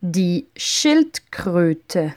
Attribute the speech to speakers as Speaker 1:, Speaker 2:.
Speaker 1: Die Schildkröte.